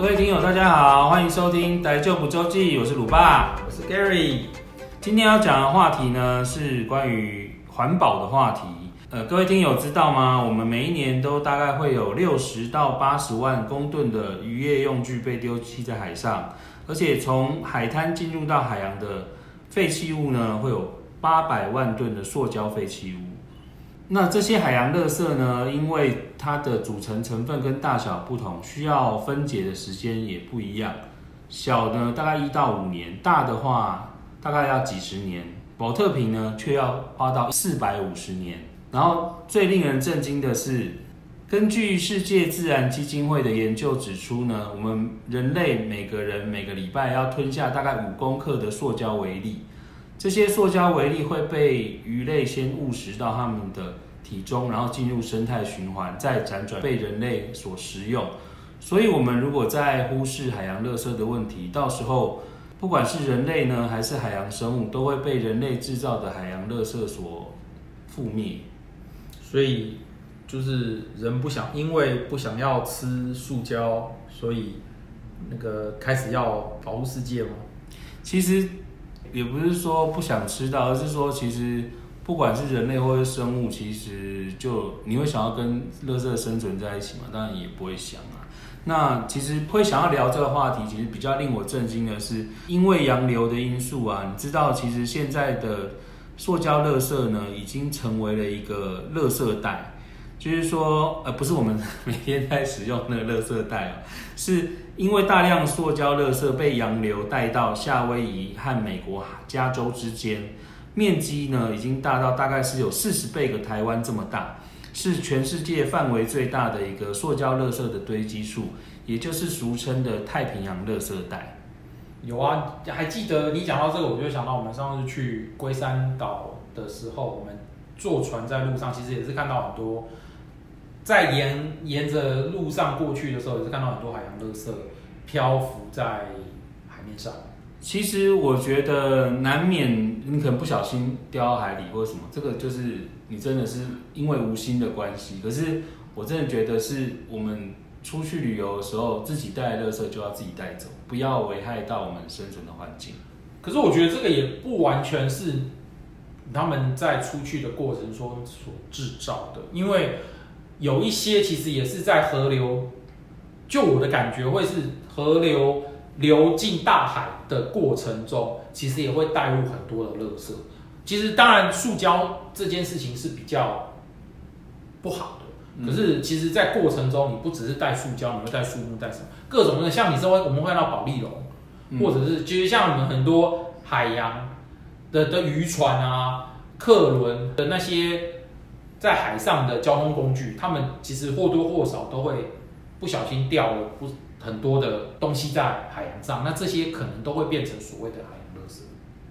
各位听友，大家好，欢迎收听《大丈夫周记》，我是鲁爸，我是 Gary。今天要讲的话题呢，是关于环保的话题。呃，各位听友知道吗？我们每一年都大概会有六十到八十万公吨的渔业用具被丢弃在海上，而且从海滩进入到海洋的废弃物呢，会有八百万吨的塑胶废弃物。那这些海洋垃圾呢，因为它的组成成分跟大小不同，需要分解的时间也不一样。小呢大概一到五年，大的话大概要几十年。保特瓶呢却要花到四百五十年。然后最令人震惊的是，根据世界自然基金会的研究指出呢，我们人类每个人每个礼拜要吞下大概五公克的塑胶微粒。这些塑胶微粒会被鱼类先误食到它们的体中，然后进入生态循环，再辗转被人类所食用。所以，我们如果在忽视海洋垃圾的问题，到时候不管是人类呢，还是海洋生物，都会被人类制造的海洋垃圾所覆灭。所以，就是人不想，因为不想要吃塑胶，所以那个开始要保护世界吗？其实。也不是说不想吃到，而是说其实不管是人类或是生物，其实就你会想要跟垃圾生存在一起嘛？当然也不会想啊。那其实会想要聊这个话题，其实比较令我震惊的是，因为洋流的因素啊，你知道，其实现在的塑胶垃圾呢，已经成为了一个垃圾袋。就是说，呃，不是我们每天在使用那个垃圾袋哦，是因为大量塑胶垃圾被洋流带到夏威夷和美国加州之间，面积呢已经大到大概是有四十倍个台湾这么大，是全世界范围最大的一个塑胶垃圾的堆积处，也就是俗称的太平洋垃圾带。有啊，还记得你讲到这个，我就想到我们上次去龟山岛的时候，我们坐船在路上，其实也是看到很多。在沿沿着路上过去的时候，也是看到很多海洋垃圾漂浮在海面上。其实我觉得难免你可能不小心掉到海里或者什么，这个就是你真的是因为无心的关系。可是我真的觉得是我们出去旅游的时候，自己带的垃圾就要自己带走，不要危害到我们生存的环境。可是我觉得这个也不完全是他们在出去的过程中所制造的，因为。有一些其实也是在河流，就我的感觉会是河流流进大海的过程中，其实也会带入很多的垃圾。其实当然，塑胶这件事情是比较不好的，可是其实，在过程中，你不只是带塑胶，你会带树木，带什么各种的，像你说我们会看到保丽龙，或者是其实像我们很多海洋的的渔船啊、客轮的那些。在海上的交通工具，他们其实或多或少都会不小心掉了不很多的东西在海洋上，那这些可能都会变成所谓的海洋垃圾。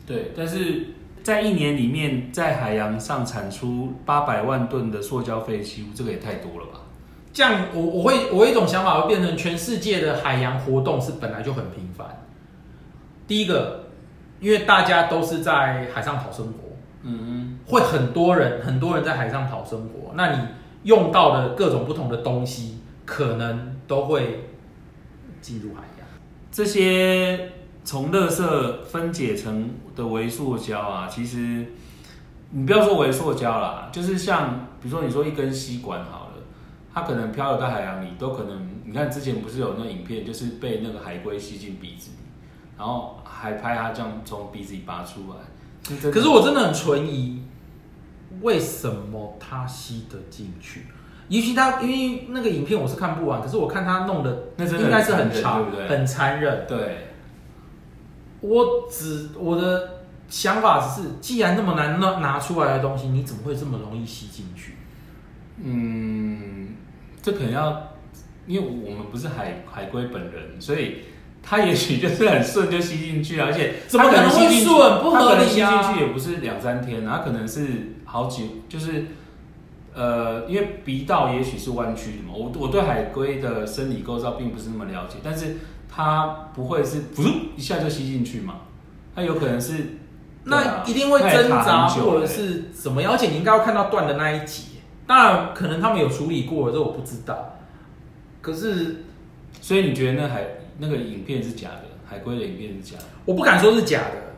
对，但是在一年里面，在海洋上产出八百万吨的塑胶废弃物，这个也太多了吧？这样我我会我有一种想法，会变成全世界的海洋活动是本来就很频繁。第一个，因为大家都是在海上讨生活。嗯嗯，会很多人，很多人在海上讨生活。那你用到的各种不同的东西，可能都会进入海洋。这些从垃圾分解成的微塑胶啊，其实你不要说微塑胶啦，就是像比如说你说一根吸管好了，它可能漂流在海洋里，都可能。你看之前不是有那影片，就是被那个海龟吸进鼻子里，然后还拍它这样从鼻子里拔出来。可是我真的很存疑，为什么它吸得进去？也许他因为那个影片我是看不完，可是我看他弄的那应该是很长，对对？很残忍。对，我只我的想法只是，既然那么难拿拿出来的东西，你怎么会这么容易吸进去？嗯，这可能要，因为我们不是海海龟本人，所以。他也许就是很顺就吸进去，而且怎么可能会顺？不合理啊！吸进去也不是两三天，他可能是好几，就是呃，因为鼻道也许是弯曲的嘛。我我对海龟的生理构造并不是那么了解，但是它不会是噗一下就吸进去嘛？它有可能是、啊、那一定会挣扎或者是怎么样？而且你应该要看到断的那一节，当然可能他们有处理过了，这我不知道。可是，所以你觉得那海？那个影片是假的，海龟的影片是假的。我不敢说是假的，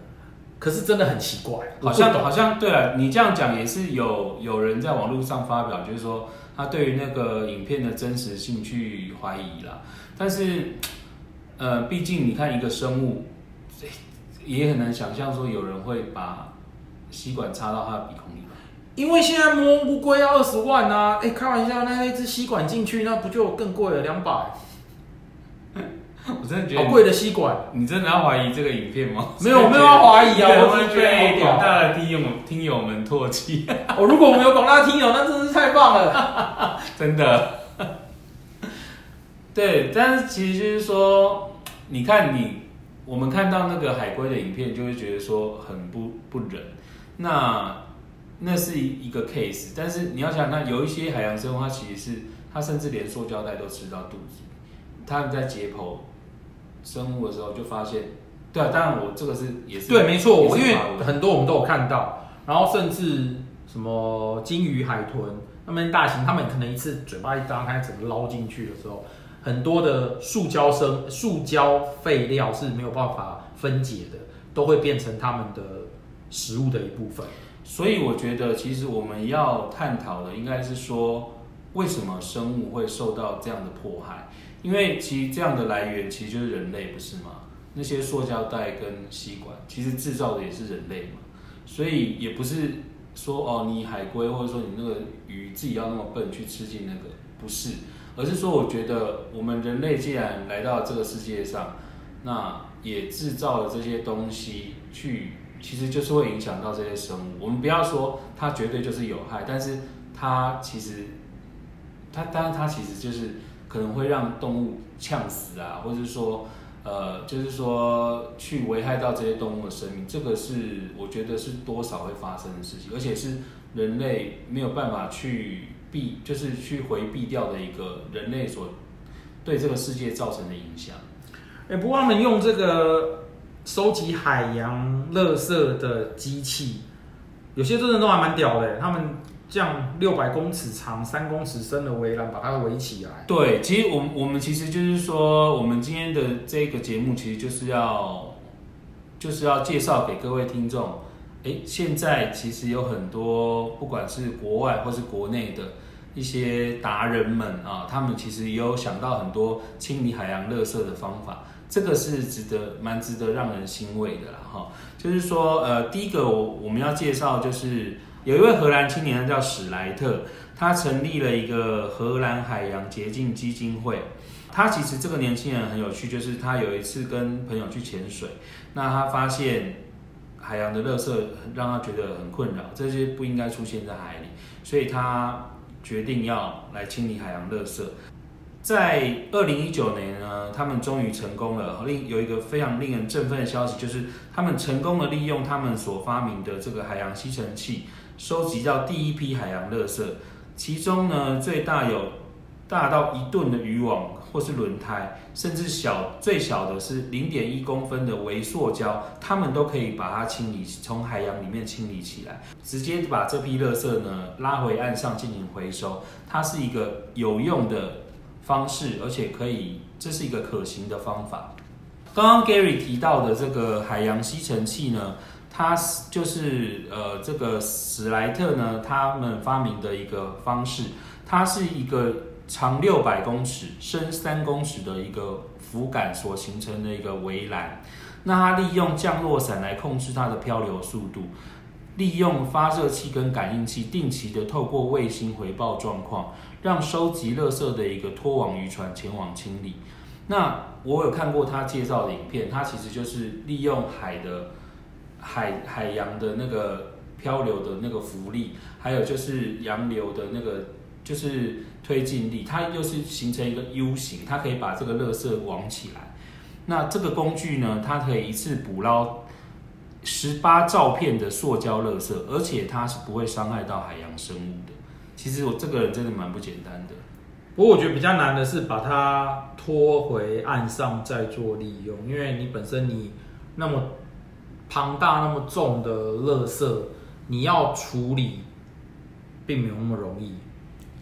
可是真的很奇怪，好像好像对了，你这样讲也是有有人在网络上发表，就是说他对于那个影片的真实性去怀疑啦。但是，呃，毕竟你看一个生物，也很难想象说有人会把吸管插到他的鼻孔里吧？因为现在摸乌龟要二十万啊！哎，开玩笑，那那只吸管进去，那不就更贵了两百？我真的觉得好贵的吸管，你真的要怀疑这个影片吗？没有，没有要怀疑啊！我只是觉得广大的听友听友们唾弃。哦，如果我们有广大听友，那真是太棒了，真的。对，但是其实就是说，你看你我们看到那个海龟的影片，就会觉得说很不不忍。那那是一个 case，但是你要想，那有一些海洋生物，它其实是它甚至连塑胶袋都吃到肚子。他们在解剖生物的时候就发现，对啊，当然我这个是也是对，没错，因为很多我们都有看到，然后甚至什么鲸鱼、海豚，那么大型，他们可能一次嘴巴一张开，整个捞进去的时候，很多的塑胶生、塑胶废料是没有办法分解的，都会变成他们的食物的一部分。所以我觉得，其实我们要探讨的应该是说，为什么生物会受到这样的迫害？因为其实这样的来源其实就是人类，不是吗？那些塑胶袋跟吸管，其实制造的也是人类嘛。所以也不是说哦，你海龟或者说你那个鱼自己要那么笨去吃进那个，不是，而是说我觉得我们人类既然来到这个世界上，那也制造了这些东西去，其实就是会影响到这些生物。我们不要说它绝对就是有害，但是它其实它当然它其实就是。可能会让动物呛死啊，或者说，呃，就是说去危害到这些动物的生命，这个是我觉得是多少会发生的事情，而且是人类没有办法去避，就是去回避掉的一个人类所对这个世界造成的影响。哎，不过他们用这个收集海洋垃圾的机器，有些真的都还蛮屌的，他们。这样六百公尺长、三公尺深的围栏把它围起来。对，其实我们我们其实就是说，我们今天的这个节目其实就是要就是要介绍给各位听众。诶，现在其实有很多不管是国外或是国内的一些达人们啊，他们其实也有想到很多清理海洋垃圾的方法。这个是值得蛮值得让人欣慰的啦，哈。就是说，呃，第一个我我们要介绍就是。有一位荷兰青年，他叫史莱特，他成立了一个荷兰海洋洁净基金会。他其实这个年轻人很有趣，就是他有一次跟朋友去潜水，那他发现海洋的垃圾让他觉得很困扰，这些不应该出现在海里，所以他决定要来清理海洋垃圾。在二零一九年呢，他们终于成功了。另有一个非常令人振奋的消息，就是他们成功的利用他们所发明的这个海洋吸尘器。收集到第一批海洋垃圾，其中呢，最大有大到一吨的渔网或是轮胎，甚至小最小的是零点一公分的微塑胶，他们都可以把它清理，从海洋里面清理起来，直接把这批垃圾呢拉回岸上进行回收。它是一个有用的方式，而且可以，这是一个可行的方法。刚刚 Gary 提到的这个海洋吸尘器呢，它就是呃，这个史莱特呢，他们发明的一个方式，它是一个长六百公尺、深三公尺的一个浮杆所形成的一个围栏。那它利用降落伞来控制它的漂流速度，利用发射器跟感应器定期的透过卫星回报状况，让收集垃圾的一个拖网渔船前往清理。那我有看过他介绍的影片，它其实就是利用海的。海海洋的那个漂流的那个浮力，还有就是洋流的那个就是推进力，它又是形成一个 U 型，它可以把这个垃圾网起来。那这个工具呢，它可以一次捕捞十八兆片的塑胶垃圾，而且它是不会伤害到海洋生物的。其实我这个人真的蛮不简单的。不过我觉得比较难的是把它拖回岸上再做利用，因为你本身你那么。庞大那么重的垃圾，你要处理，并没有那么容易。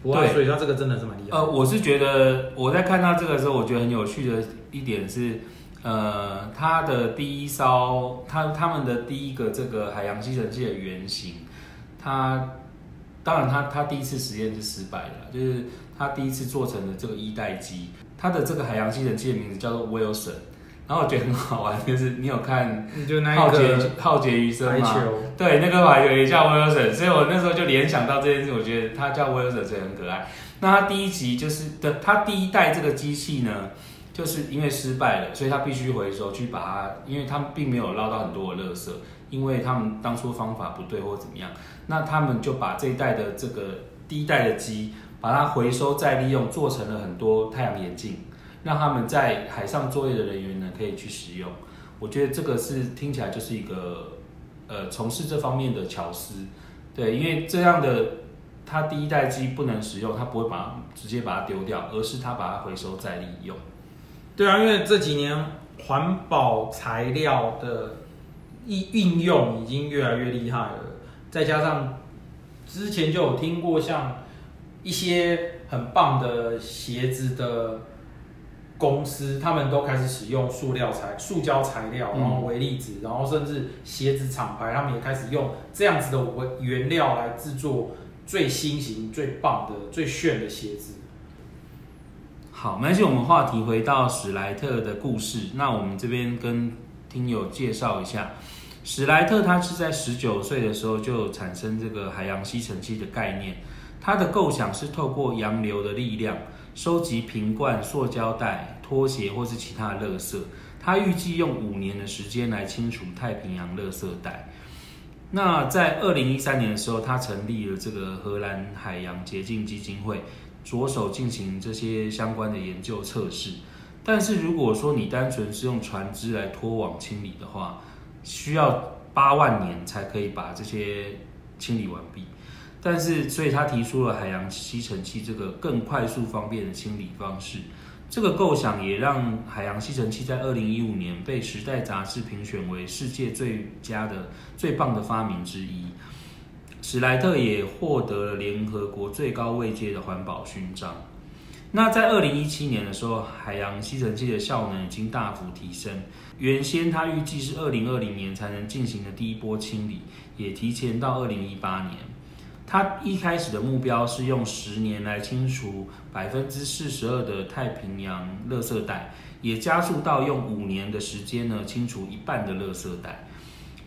不过，所以它这个真的是蛮厉害。呃，我是觉得我在看到这个时候，我觉得很有趣的一点是，呃，它的第一艘，它他们的第一个这个海洋吸尘器的原型，它当然它它第一次实验是失败的，就是它第一次做成的这个一代机，它的这个海洋吸尘器的名字叫做 Wilson。然后我觉得很好玩，就是你有看《浩劫浩劫余生》吗？对，那个排球也叫 Wilson，所以我那时候就联想到这件事，我觉得他叫 Wilson 所以很可爱。那他第一集就是的，他第一代这个机器呢，就是因为失败了，所以他必须回收去把它，因为他们并没有捞到很多的垃圾，因为他们当初方法不对或怎么样，那他们就把这一代的这个第一代的机，把它回收再利用，做成了很多太阳眼镜。让他们在海上作业的人员呢，可以去使用。我觉得这个是听起来就是一个呃从事这方面的巧思，对，因为这样的他第一代机不能使用，他不会把它直接把它丢掉，而是他把它回收再利用。对啊，因为这几年环保材料的应应用已经越来越厉害了，再加上之前就有听过像一些很棒的鞋子的。公司他们都开始使用塑料材、塑胶材料，然后微粒子，然后甚至鞋子厂牌，他们也开始用这样子的原料来制作最新型、最棒的、最炫的鞋子。好，没关系，我们话题回到史莱特的故事。那我们这边跟听友介绍一下，史莱特他是在十九岁的时候就产生这个海洋吸尘器的概念，他的构想是透过洋流的力量。收集瓶罐、塑胶袋、拖鞋或是其他的垃圾，他预计用五年的时间来清除太平洋垃圾袋。那在二零一三年的时候，他成立了这个荷兰海洋洁净基金会，着手进行这些相关的研究测试。但是如果说你单纯是用船只来拖网清理的话，需要八万年才可以把这些清理完毕。但是，所以他提出了海洋吸尘器这个更快速方便的清理方式。这个构想也让海洋吸尘器在二零一五年被《时代》杂志评选为世界最佳的、最棒的发明之一。史莱特也获得了联合国最高位阶的环保勋章。那在二零一七年的时候，海洋吸尘器的效能已经大幅提升。原先他预计是二零二零年才能进行的第一波清理，也提前到二零一八年。他一开始的目标是用十年来清除百分之四十二的太平洋垃圾袋，也加速到用五年的时间呢清除一半的垃圾袋。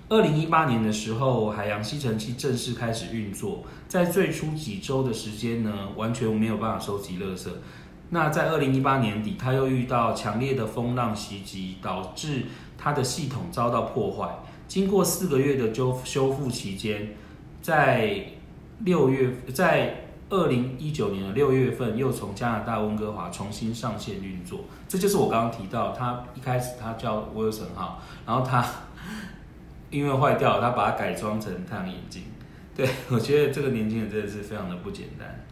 二零一八年的时候，海洋吸尘器正式开始运作，在最初几周的时间呢，完全没有办法收集垃圾。那在二零一八年底，他又遇到强烈的风浪袭击，导致他的系统遭到破坏。经过四个月的修修复期间，在六月，在二零一九年的六月份，又从加拿大温哥华重新上线运作。这就是我刚刚提到，他一开始他叫 Wilson 号，然后他 因为坏掉了，他把它改装成太阳眼镜。对，我觉得这个年轻人真的是非常的不简单。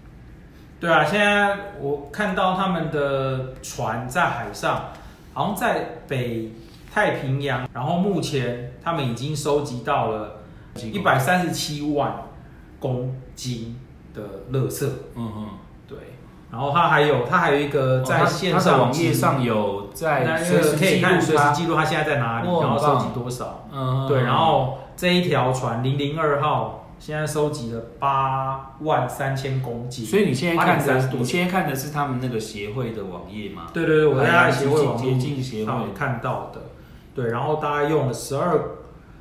对啊，现在我看到他们的船在海上，好像在北太平洋，然后目前他们已经收集到了一百三十七万。公斤的垃圾，嗯嗯，对，然后它还有，它还有一个在线上网页上有在随时可以看随时记录它现在在哪里，然后收集多少，嗯，对，然后这一条船零零二号现在收集了八万三千公斤，所以你现在看的，你现在看的是他们那个协会的网页吗？对对对，我在他协会网接近协会看到的，对，然后大概用了十二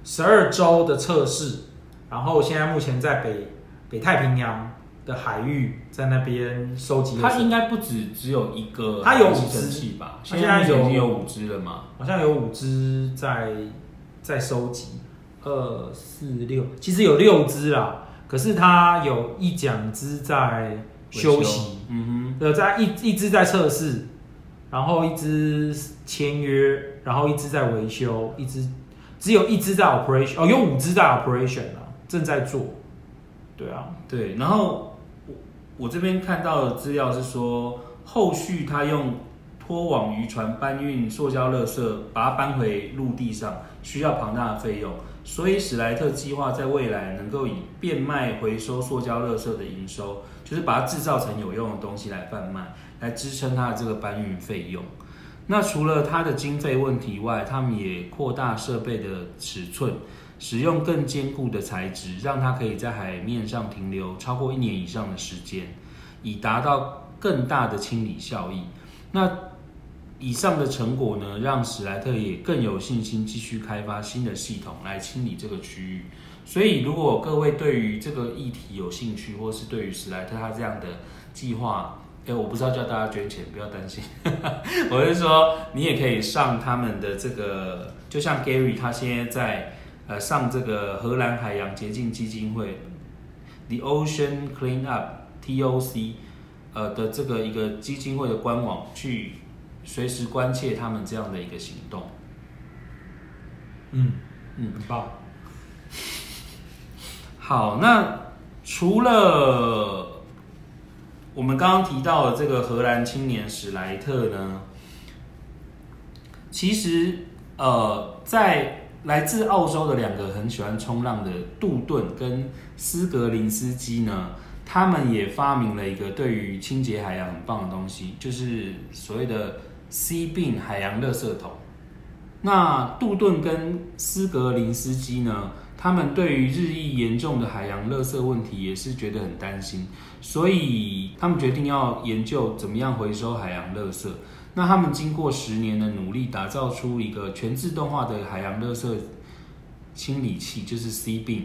十二周的测试。然后现在目前在北北太平洋的海域，在那边收集。它应该不止只有一个，它有五只吧？现在已经有五只了嘛？好像有五只在在收集，二四六，其实有六只啦。可是它有一两只在休息，嗯哼，在一一只在测试，然后一只签约，然后一只在维修，一只只有一只在 operation，哦，有五只在 operation 啦。正在做，对啊，对，然后我我这边看到的资料是说，后续他用拖网渔船搬运塑胶垃圾，把它搬回陆地上，需要庞大的费用，所以史莱特计划在未来能够以变卖回收塑胶垃圾的营收，就是把它制造成有用的东西来贩卖，来支撑它的这个搬运费用。那除了它的经费问题外，他们也扩大设备的尺寸，使用更坚固的材质，让它可以在海面上停留超过一年以上的时间，以达到更大的清理效益。那以上的成果呢，让史莱特也更有信心继续开发新的系统来清理这个区域。所以，如果各位对于这个议题有兴趣，或是对于史莱特他这样的计划，哎，我不知道叫大家捐钱，不要担心。我是说，你也可以上他们的这个，就像 Gary 他现在在呃上这个荷兰海洋洁净基金会 The Ocean Clean Up TOC 呃的这个一个基金会的官网去随时关切他们这样的一个行动。嗯嗯，很棒。好，那除了我们刚刚提到的这个荷兰青年史莱特呢，其实呃，在来自澳洲的两个很喜欢冲浪的杜顿跟斯格林斯基呢，他们也发明了一个对于清洁海洋很棒的东西，就是所谓的 C 病海洋垃圾桶。那杜顿跟斯格林斯基呢，他们对于日益严重的海洋垃圾问题也是觉得很担心，所以他们决定要研究怎么样回收海洋垃圾。那他们经过十年的努力，打造出一个全自动化的海洋垃圾清理器，就是 C-Bin。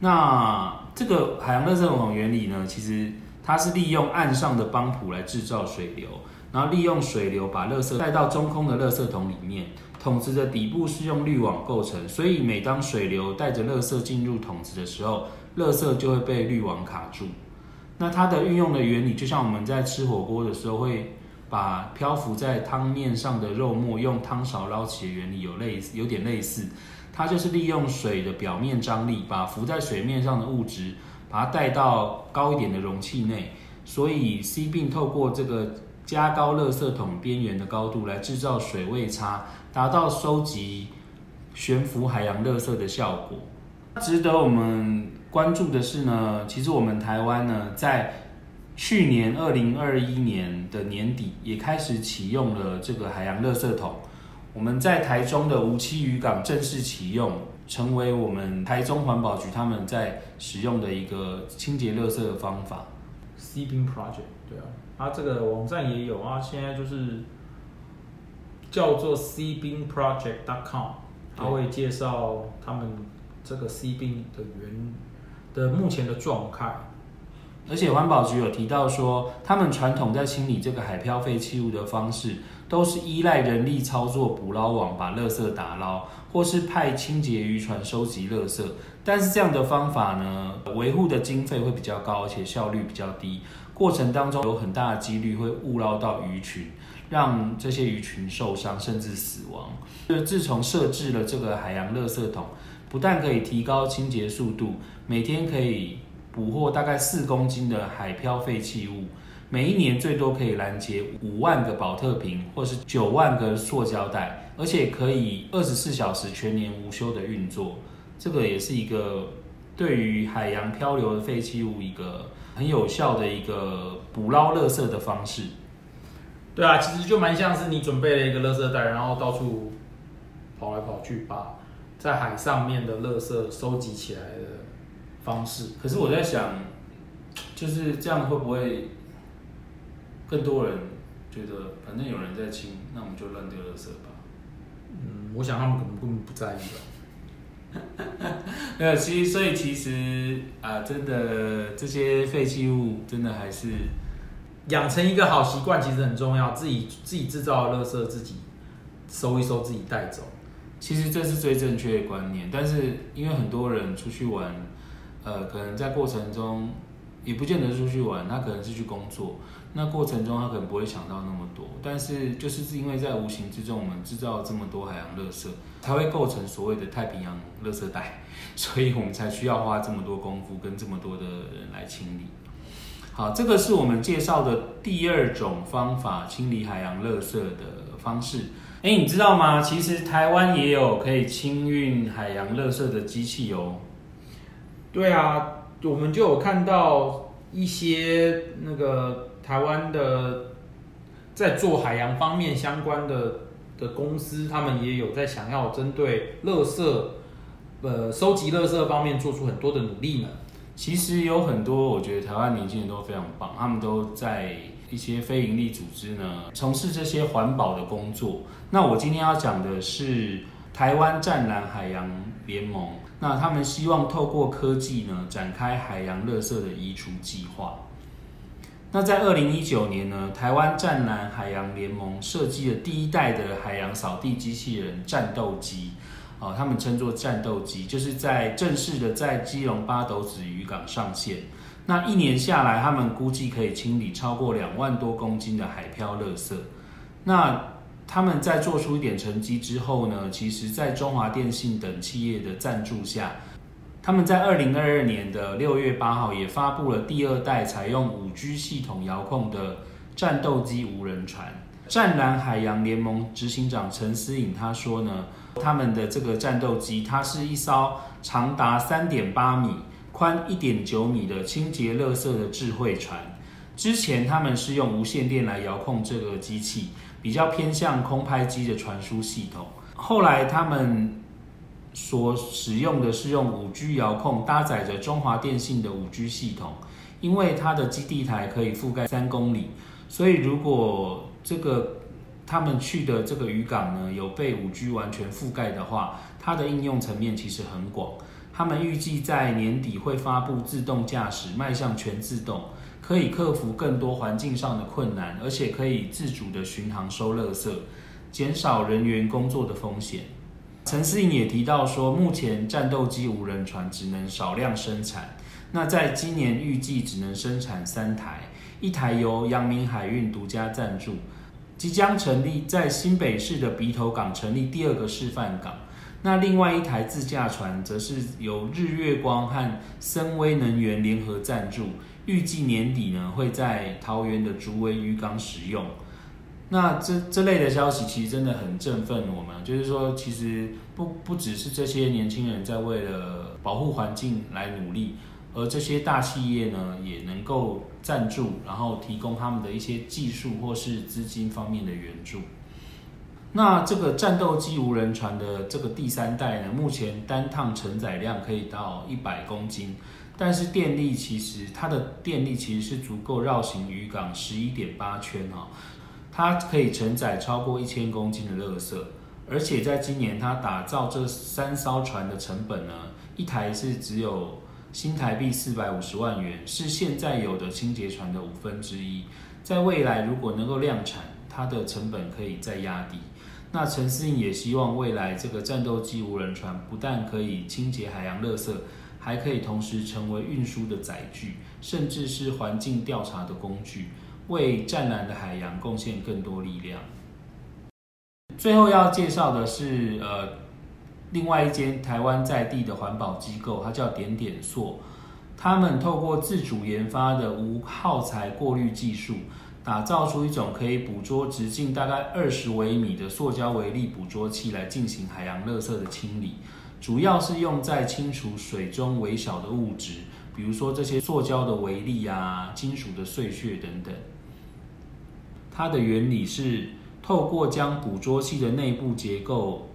那这个海洋垃圾网原理呢，其实它是利用岸上的帮浦来制造水流，然后利用水流把垃圾带到中空的垃圾桶里面。桶子的底部是用滤网构成，所以每当水流带着垃圾进入桶子的时候，垃圾就会被滤网卡住。那它的运用的原理，就像我们在吃火锅的时候，会把漂浮在汤面上的肉末用汤勺捞起的原理有类似，有点类似。它就是利用水的表面张力，把浮在水面上的物质，把它带到高一点的容器内。所以 C 并透过这个加高垃圾桶边缘的高度来制造水位差。达到收集悬浮海洋垃圾的效果。值得我们关注的是呢，其实我们台湾呢，在去年二零二一年的年底也开始启用了这个海洋垃圾桶。我们在台中的无期渔港正式启用，成为我们台中环保局他们在使用的一个清洁垃圾的方法。C-Bin Project，对啊，它这个网站也有啊，现在就是。叫做 cbinproject.com，他会介绍他们这个 C-Bin 的原的目前的状态。而且环保局有提到说，他们传统在清理这个海漂废弃物的方式，都是依赖人力操作捕捞网把垃圾打捞，或是派清洁渔船收集垃圾。但是这样的方法呢，维护的经费会比较高，而且效率比较低，过程当中有很大的几率会误捞到鱼群。让这些鱼群受伤甚至死亡。就自从设置了这个海洋垃圾桶，不但可以提高清洁速度，每天可以捕获大概四公斤的海漂废弃物，每一年最多可以拦截五万个宝特瓶或是九万个塑胶袋，而且可以二十四小时全年无休的运作。这个也是一个对于海洋漂流的废弃物一个很有效的一个捕捞垃圾的方式。对啊，其实就蛮像是你准备了一个垃圾袋，然后到处跑来跑去，把在海上面的垃圾收集起来的方式。可是我在想，就是这样会不会更多人觉得反正有人在清，那我们就乱丢垃圾吧？嗯，我想他们可能根本不在意吧。没有，其实所以其实啊，真的这些废弃物真的还是。养成一个好习惯其实很重要，自己自己制造的垃圾自己收一收，自己带走。其实这是最正确的观念，但是因为很多人出去玩，呃，可能在过程中也不见得出去玩，他可能是去工作，那过程中他可能不会想到那么多。但是就是因为在无形之中，我们制造这么多海洋垃圾，才会构成所谓的太平洋垃圾带，所以我们才需要花这么多功夫跟这么多的人来清理。好，这个是我们介绍的第二种方法清理海洋垃圾的方式。哎，你知道吗？其实台湾也有可以清运海洋垃圾的机器哦。对啊，我们就有看到一些那个台湾的在做海洋方面相关的的公司，他们也有在想要针对垃圾，呃，收集垃圾方面做出很多的努力呢。其实有很多，我觉得台湾年轻人都非常棒，他们都在一些非营利组织呢，从事这些环保的工作。那我今天要讲的是台湾湛蓝海洋联盟，那他们希望透过科技呢，展开海洋垃圾的移除计划。那在二零一九年呢，台湾湛蓝海洋联盟设计了第一代的海洋扫地机器人战斗机。哦，他们称作战斗机，就是在正式的在基隆八斗子渔港上线。那一年下来，他们估计可以清理超过两万多公斤的海漂垃圾。那他们在做出一点成绩之后呢，其实，在中华电信等企业的赞助下，他们在二零二二年的六月八号也发布了第二代采用五 G 系统遥控的战斗机无人船。湛蓝海洋联盟执行长陈思颖他说呢，他们的这个战斗机，它是一艘长达三点八米、宽一点九米的清洁垃圾的智慧船。之前他们是用无线电来遥控这个机器，比较偏向空拍机的传输系统。后来他们所使用的是用五 G 遥控，搭载着中华电信的五 G 系统，因为它的基地台可以覆盖三公里，所以如果这个他们去的这个渔港呢，有被 5G 完全覆盖的话，它的应用层面其实很广。他们预计在年底会发布自动驾驶，迈向全自动，可以克服更多环境上的困难，而且可以自主的巡航收垃圾，减少人员工作的风险。陈思颖也提到说，目前战斗机无人船只能少量生产，那在今年预计只能生产三台。一台由阳明海运独家赞助，即将成立在新北市的鼻头港成立第二个示范港。那另外一台自驾船则是由日月光和森威能源联合赞助，预计年底呢会在桃园的竹围渔港使用。那这这类的消息其实真的很振奋我们，就是说其实不不只是这些年轻人在为了保护环境来努力。而这些大企业呢，也能够赞助，然后提供他们的一些技术或是资金方面的援助。那这个战斗机无人船的这个第三代呢，目前单趟承载量可以到一百公斤，但是电力其实它的电力其实是足够绕行渔港十一点八圈哦，它可以承载超过一千公斤的垃圾，而且在今年它打造这三艘船的成本呢，一台是只有。新台币四百五十万元是现在有的清洁船的五分之一，在未来如果能够量产，它的成本可以再压低。那陈思颖也希望未来这个战斗机无人船不但可以清洁海洋垃圾，还可以同时成为运输的载具，甚至是环境调查的工具，为湛蓝的海洋贡献更多力量。最后要介绍的是，呃。另外一间台湾在地的环保机构，它叫点点塑，他们透过自主研发的无耗材过滤技术，打造出一种可以捕捉直径大概二十微米的塑胶微粒捕捉器来进行海洋垃圾的清理，主要是用在清除水中微小的物质，比如说这些塑胶的微粒啊、金属的碎屑等等。它的原理是透过将捕捉器的内部结构。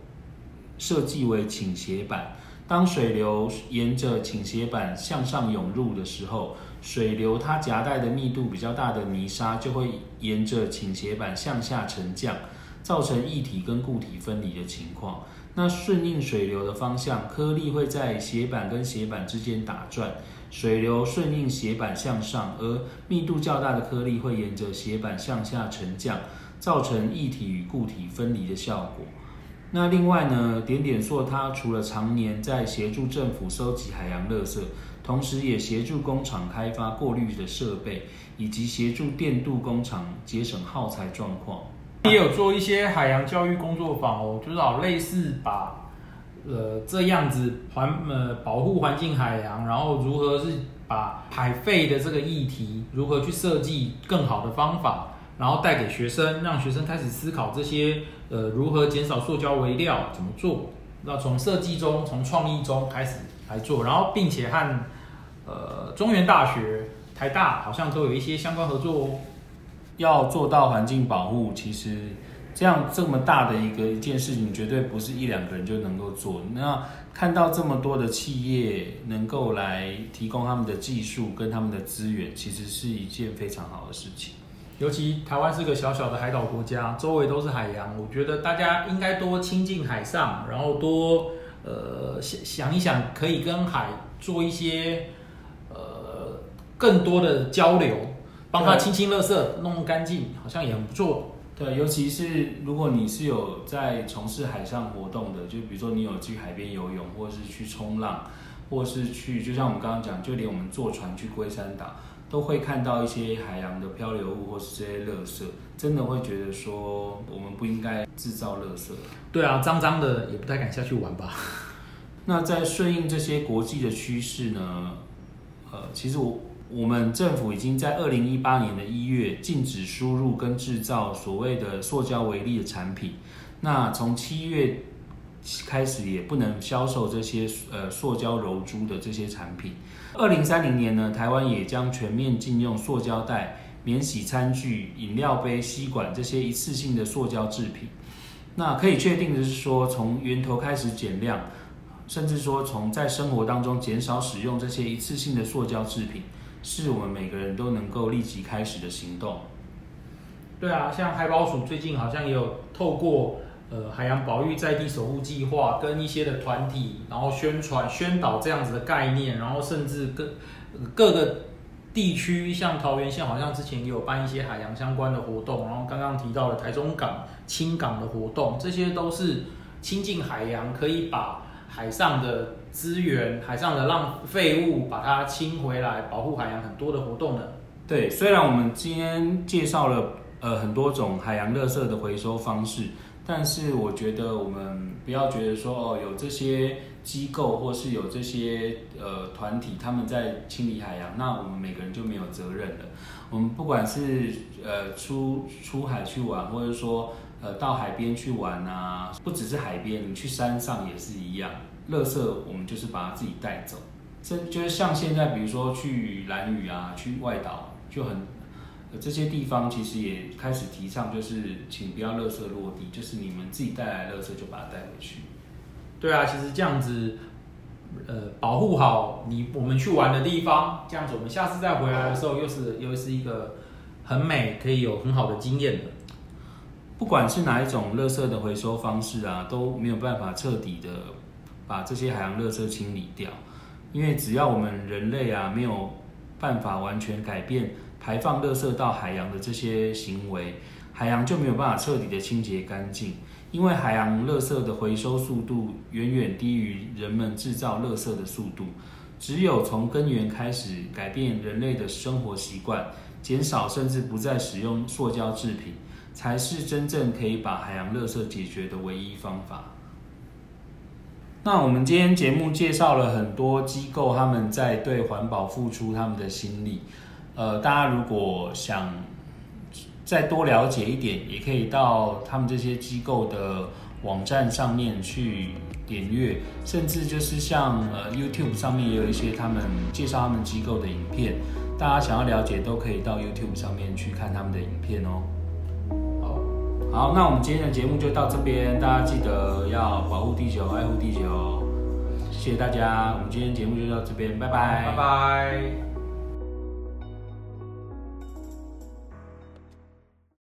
设计为倾斜板，当水流沿着倾斜板向上涌入的时候，水流它夹带的密度比较大的泥沙就会沿着倾斜板向下沉降，造成液体跟固体分离的情况。那顺应水流的方向，颗粒会在斜板跟斜板之间打转，水流顺应斜板向上，而密度较大的颗粒会沿着斜板向下沉降，造成液体与固体分离的效果。那另外呢，点点硕它除了常年在协助政府收集海洋垃圾，同时也协助工厂开发过滤的设备，以及协助电镀工厂节省耗材状况。也有做一些海洋教育工作坊哦，就是好类似把呃这样子环呃保护环境海洋，然后如何是把海废的这个议题如何去设计更好的方法。然后带给学生，让学生开始思考这些呃如何减少塑胶微料怎么做。那从设计中，从创意中开始来做，然后并且和呃中原大学、台大好像都有一些相关合作哦。要做到环境保护，其实这样这么大的一个一件事情，绝对不是一两个人就能够做。那看到这么多的企业能够来提供他们的技术跟他们的资源，其实是一件非常好的事情。尤其台湾是个小小的海岛国家，周围都是海洋，我觉得大家应该多亲近海上，然后多呃想想一想，可以跟海做一些呃更多的交流，帮他清清垃圾，弄干净，好像也很不错。对，尤其是如果你是有在从事海上活动的，就比如说你有去海边游泳，或是去冲浪，或是去，就像我们刚刚讲，就连我们坐船去龟山岛。都会看到一些海洋的漂流物，或是这些垃圾，真的会觉得说，我们不应该制造垃圾。对啊，脏脏的也不太敢下去玩吧。那在顺应这些国际的趋势呢？呃，其实我我们政府已经在二零一八年的一月禁止输入跟制造所谓的塑胶微粒的产品。那从七月开始也不能销售这些呃塑胶柔珠的这些产品。二零三零年呢，台湾也将全面禁用塑胶袋、免洗餐具、饮料杯、吸管这些一次性的塑胶制品。那可以确定的是说，从源头开始减量，甚至说从在生活当中减少使用这些一次性的塑胶制品，是我们每个人都能够立即开始的行动。对啊，像海保署最近好像也有透过。呃，海洋保育在地守护计划跟一些的团体，然后宣传宣导这样子的概念，然后甚至各各个地区，像桃园县好像之前也有办一些海洋相关的活动，然后刚刚提到的台中港清港的活动，这些都是亲近海洋，可以把海上的资源、海上的浪废物把它清回来，保护海洋很多的活动呢。对，虽然我们今天介绍了呃很多种海洋垃圾的回收方式。但是我觉得我们不要觉得说哦，有这些机构或是有这些呃团体他们在清理海洋，那我们每个人就没有责任了。我们不管是呃出出海去玩，或者说呃到海边去玩啊，不只是海边，你去山上也是一样。垃圾我们就是把它自己带走。这就是像现在比如说去兰屿啊，去外岛就很。这些地方其实也开始提倡，就是请不要垃圾落地，就是你们自己带来垃圾就把它带回去。对啊，其实这样子，呃，保护好你我们去玩的地方，这样子我们下次再回来的时候，又是又是一个很美，可以有很好的经验的。不管是哪一种垃圾的回收方式啊，都没有办法彻底的把这些海洋垃圾清理掉，因为只要我们人类啊没有办法完全改变。排放垃圾到海洋的这些行为，海洋就没有办法彻底的清洁干净，因为海洋垃圾的回收速度远远低于人们制造垃圾的速度。只有从根源开始改变人类的生活习惯，减少甚至不再使用塑胶制品，才是真正可以把海洋垃圾解决的唯一方法。那我们今天节目介绍了很多机构，他们在对环保付出他们的心力。呃，大家如果想再多了解一点，也可以到他们这些机构的网站上面去点阅，甚至就是像呃 YouTube 上面也有一些他们介绍他们机构的影片，大家想要了解都可以到 YouTube 上面去看他们的影片哦。好，那我们今天的节目就到这边，大家记得要保护地球，爱护地球，谢谢大家，我们今天节目就到这边，拜拜，拜拜。